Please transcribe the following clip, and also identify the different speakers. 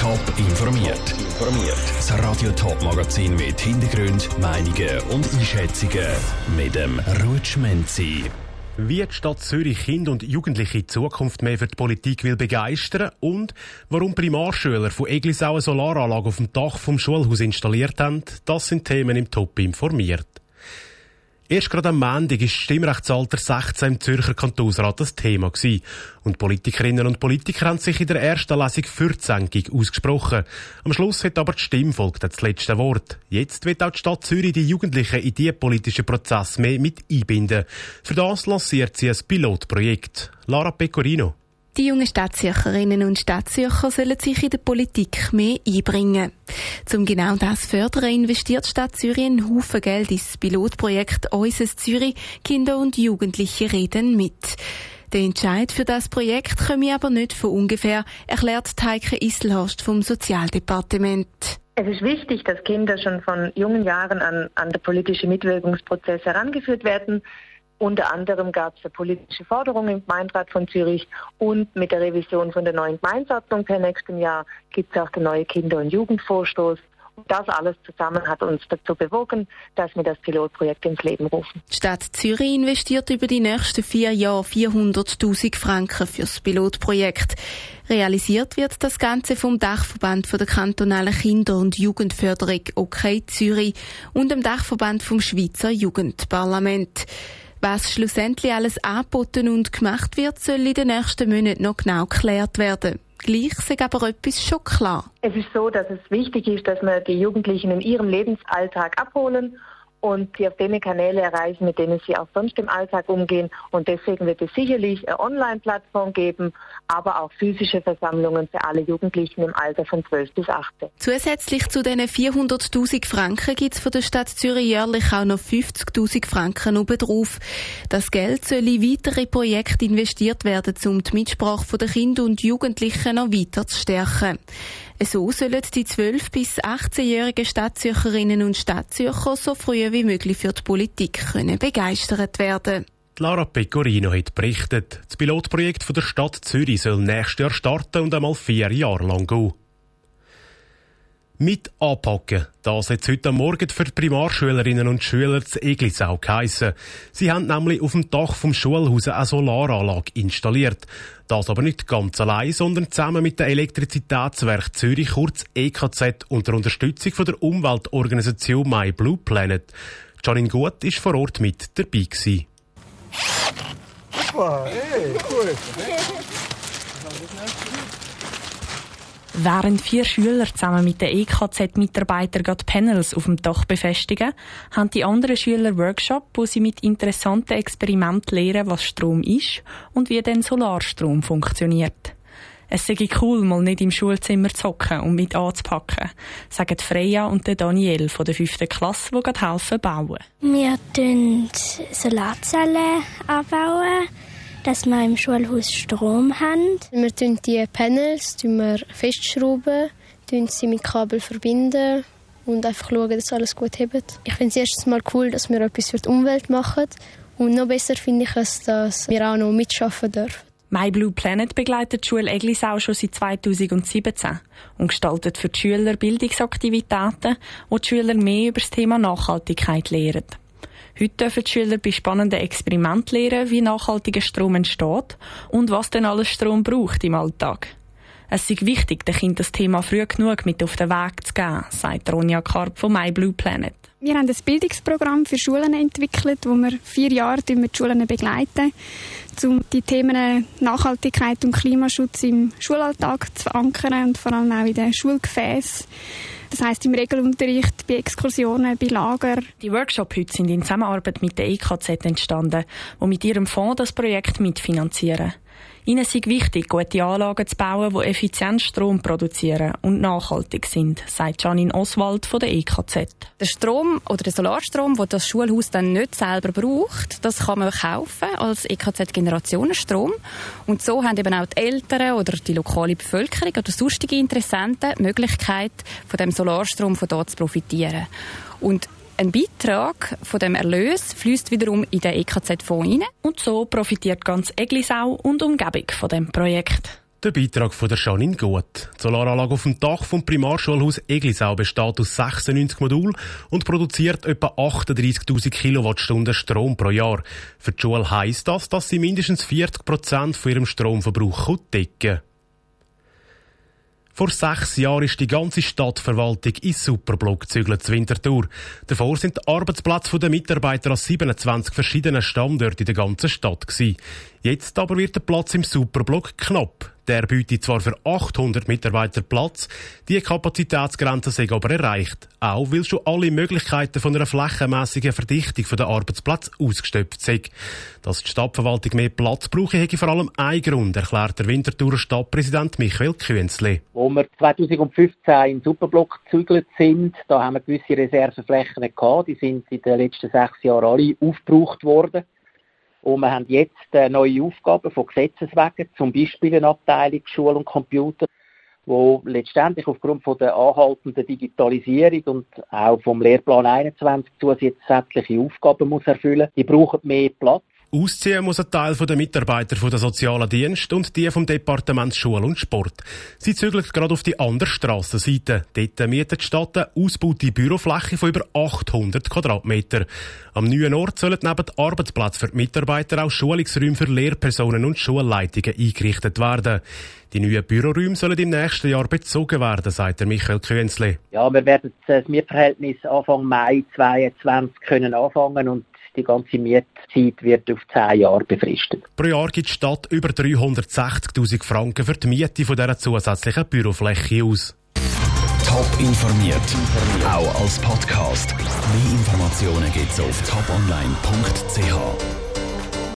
Speaker 1: Top informiert. Informiert. Das Radio Top Magazin mit Hintergrund, Meinungen und Einschätzungen mit dem Rutschmenzi.
Speaker 2: Wie die Stadt Zürich Kinder und Jugendliche in Zukunft mehr für die Politik will begeistern und warum Primarschüler von Eglisau eine Solaranlage auf dem Dach vom Schulhaus installiert haben, das sind Themen im Top informiert. Erst gerade am Montag ist Stimmrechtsalter 16 im Zürcher Kantonsrat das Thema gewesen. Und Politikerinnen und Politiker haben sich in der ersten Lesung für die Senkung ausgesprochen. Am Schluss hat aber die Stimmvolk das letzte Wort. Jetzt wird auch die Stadt Zürich die Jugendlichen in diesen politischen Prozess mehr mit einbinden. Für das lanciert sie ein Pilotprojekt. Lara Pecorino.
Speaker 3: Die jungen Stadtzürcherinnen und Stadtzürcher sollen sich in der Politik mehr einbringen. Zum genau das zu fördern, investiert Stadt Zürich einen Haufen Geld ins Pilotprojekt «Unseres Zürich Kinder und Jugendliche reden mit». Der Entscheid für das Projekt komme aber nicht von ungefähr, erklärt Heike Isselhorst vom Sozialdepartement.
Speaker 4: Es ist wichtig, dass Kinder schon von jungen Jahren an, an den politischen Mitwirkungsprozess herangeführt werden. Unter anderem gab es politische Forderungen im Gemeinderat von Zürich und mit der Revision von der neuen Gemeinsatzung per nächstem Jahr gibt es auch den neuen Kinder- und Jugendvorstoß. Das alles zusammen hat uns dazu bewogen, dass wir das Pilotprojekt ins Leben rufen.
Speaker 3: Die Stadt Zürich investiert über die nächsten vier Jahre 400.000 Franken fürs Pilotprojekt. Realisiert wird das Ganze vom Dachverband der kantonalen Kinder- und Jugendförderung OK Zürich und dem Dachverband vom Schweizer Jugendparlament. Was schlussendlich alles angeboten und gemacht wird, soll in den nächsten Monaten noch genau geklärt werden. Gleich ist aber etwas schon klar.
Speaker 4: Es ist so, dass es wichtig ist, dass wir die Jugendlichen in ihrem Lebensalltag abholen und sie auf den Kanäle erreichen, mit denen sie auch sonst im Alltag umgehen. Und deswegen wird es sicherlich eine Online-Plattform geben, aber auch physische Versammlungen für alle Jugendlichen im Alter von 12 bis 18.
Speaker 3: Zusätzlich zu diesen 400.000 Franken gibt es von der Stadt Zürich jährlich auch noch 50.000 Franken obendrauf. Das Geld soll in weitere Projekte investiert werden, um die Mitsprache der Kinder und Jugendlichen noch weiter zu stärken. So sollen die 12- bis 18-jährigen Stadtzürcherinnen und Stadtzürcher so früh wie möglich für die Politik können begeistert werden.
Speaker 2: Lara Pecorino hat berichtet, das Pilotprojekt der Stadt Zürich soll nächstes Jahr starten und einmal vier Jahre lang gehen. Mit anpacken. Das hat heute Morgen für die Primarschülerinnen und Schüler zu Eglisau geheissen. Sie haben nämlich auf dem Dach vom Schulhaus eine Solaranlage installiert. Das aber nicht ganz allein, sondern zusammen mit dem Elektrizitätswerk Zürich, kurz EKZ, unter Unterstützung von der Umweltorganisation My Blue Planet. Janine Gut ist vor Ort mit dabei gewesen.
Speaker 5: Wow, hey, cool.
Speaker 6: Während vier Schüler zusammen mit den EKZ-Mitarbeitern die Panels auf dem Dach befestigen, haben die anderen Schüler Workshop, wo sie mit interessanten Experimenten lernen, was Strom ist und wie denn Solarstrom funktioniert. Es sei cool, mal nicht im Schulzimmer zu hocken und mit anzupacken, sagen Freya und Daniel von der fünften Klasse, die gerade helfen bauen.
Speaker 7: Wir bauen Solarzellen anbauen dass wir im Schulhaus Strom haben.
Speaker 8: Wir tun die Panels wir festschrauben, tun sie mit Kabel verbinden und einfach schauen, dass alles gut hebt. Ich finde es erstens mal cool, dass wir etwas für die Umwelt machen und noch besser finde ich es, dass wir auch noch mitschaffen dürfen.
Speaker 6: My Blue Planet begleitet die Schule Eglisau schon seit 2017 und gestaltet für die Schüler Bildungsaktivitäten, wo die Schüler mehr über das Thema Nachhaltigkeit lernen. Heute dürfen die Schüler bei spannenden Experimenten lernen, wie nachhaltiger Strom entsteht und was denn alles Strom braucht im Alltag. Es ist wichtig, den Kindern das Thema früh genug mit auf den Weg zu geben, sagt Ronja Karp von My Blue Planet.
Speaker 9: Wir haben ein Bildungsprogramm für Schulen entwickelt, wo wir vier Jahre die Schulen begleiten, um die Themen Nachhaltigkeit und Klimaschutz im Schulalltag zu verankern und vor allem auch in den Schulgefäßen das heißt im Regelunterricht, bei Exkursionen, bei Lager.
Speaker 6: Die Workshops heute sind in Zusammenarbeit mit der EKZ entstanden, die mit ihrem Fonds das Projekt mitfinanzieren. Ihnen ist wichtig, gute Anlagen zu bauen, die effizient Strom produzieren und nachhaltig sind, sagt Janine Oswald von der EKZ.
Speaker 10: Der Strom oder der Solarstrom, den das Schulhaus dann nicht selber braucht, das kann man kaufen als EKZ-Generationenstrom. Und so haben eben auch die Eltern oder die lokale Bevölkerung oder sonstige Interessenten die Möglichkeit, von dem Solarstrom von dort zu profitieren. Und ein Beitrag von dem Erlös fließt wiederum in den EKZ-Fonds rein.
Speaker 6: Und so profitiert ganz Eglisau und Umgebung von dem Projekt.
Speaker 2: Der Beitrag von der Janine Gut. Die Solaranlage auf dem Dach vom Primarschulhaus Eglisau besteht aus 96 Modulen und produziert etwa 38.000 Kilowattstunden Strom pro Jahr. Für die Schule heisst das, dass sie mindestens 40 Prozent von ihrem Stromverbrauch decken kann. Vor sechs Jahren ist die ganze Stadtverwaltung in Superblock gezügelt zu Winterthur. Davor sind die Arbeitsplätze der Mitarbeiter an 27 verschiedenen Standorten in der ganzen Stadt gewesen. Jetzt aber wird der Platz im Superblock knapp. Der bietet zwar für 800 Mitarbeiter Platz, die Kapazitätsgrenze sei aber erreicht. Auch weil schon alle Möglichkeiten von einer flächenmässigen Verdichtung der Arbeitsplätze ausgestöpft sind. Dass die Stadtverwaltung mehr Platz brauche, hätte vor allem einen Grund, erklärt der Winterthurer Stadtpräsident Michael Künzli.
Speaker 5: Wo wir 2015 im Superblock gezügelt sind, da haben wir gewisse Reserveflächen gehabt. Die sind in den letzten sechs Jahren alle aufgebraucht worden. Und wir haben jetzt äh, neue Aufgaben von Gesetzes wegen, zum Beispiel eine Abteilung Schule und Computer, wo letztendlich aufgrund von der anhaltenden Digitalisierung und auch vom Lehrplan 21 zusätzliche Aufgaben muss erfüllen. Die brauchen mehr Platz.
Speaker 2: Ausziehen muss ein Teil der Mitarbeiter der sozialen Dienst und die vom Departement Schule und Sport. Sie zügeln gerade auf die andere Strassenseite. Dort mietet die Stadt eine ausgebaute Bürofläche von über 800 Quadratmeter. Am neuen Ort sollen neben Arbeitsplätzen für die Mitarbeiter auch Schulungsräume für Lehrpersonen und Schulleitungen eingerichtet werden. Die neuen Büroräume sollen im nächsten Jahr bezogen werden, sagt Michael Künzli.
Speaker 5: Ja, wir werden das Mietverhältnis Anfang Mai 2022 können anfangen und die ganze Mietzeit wird auf zehn Jahre befristet.
Speaker 2: Pro Jahr gibt die Stadt über 360.000 Franken für die Miete von dieser zusätzlichen Bürofläche aus.
Speaker 1: Top informiert, auch als Podcast. Mehr Informationen gibt es auf toponline.ch.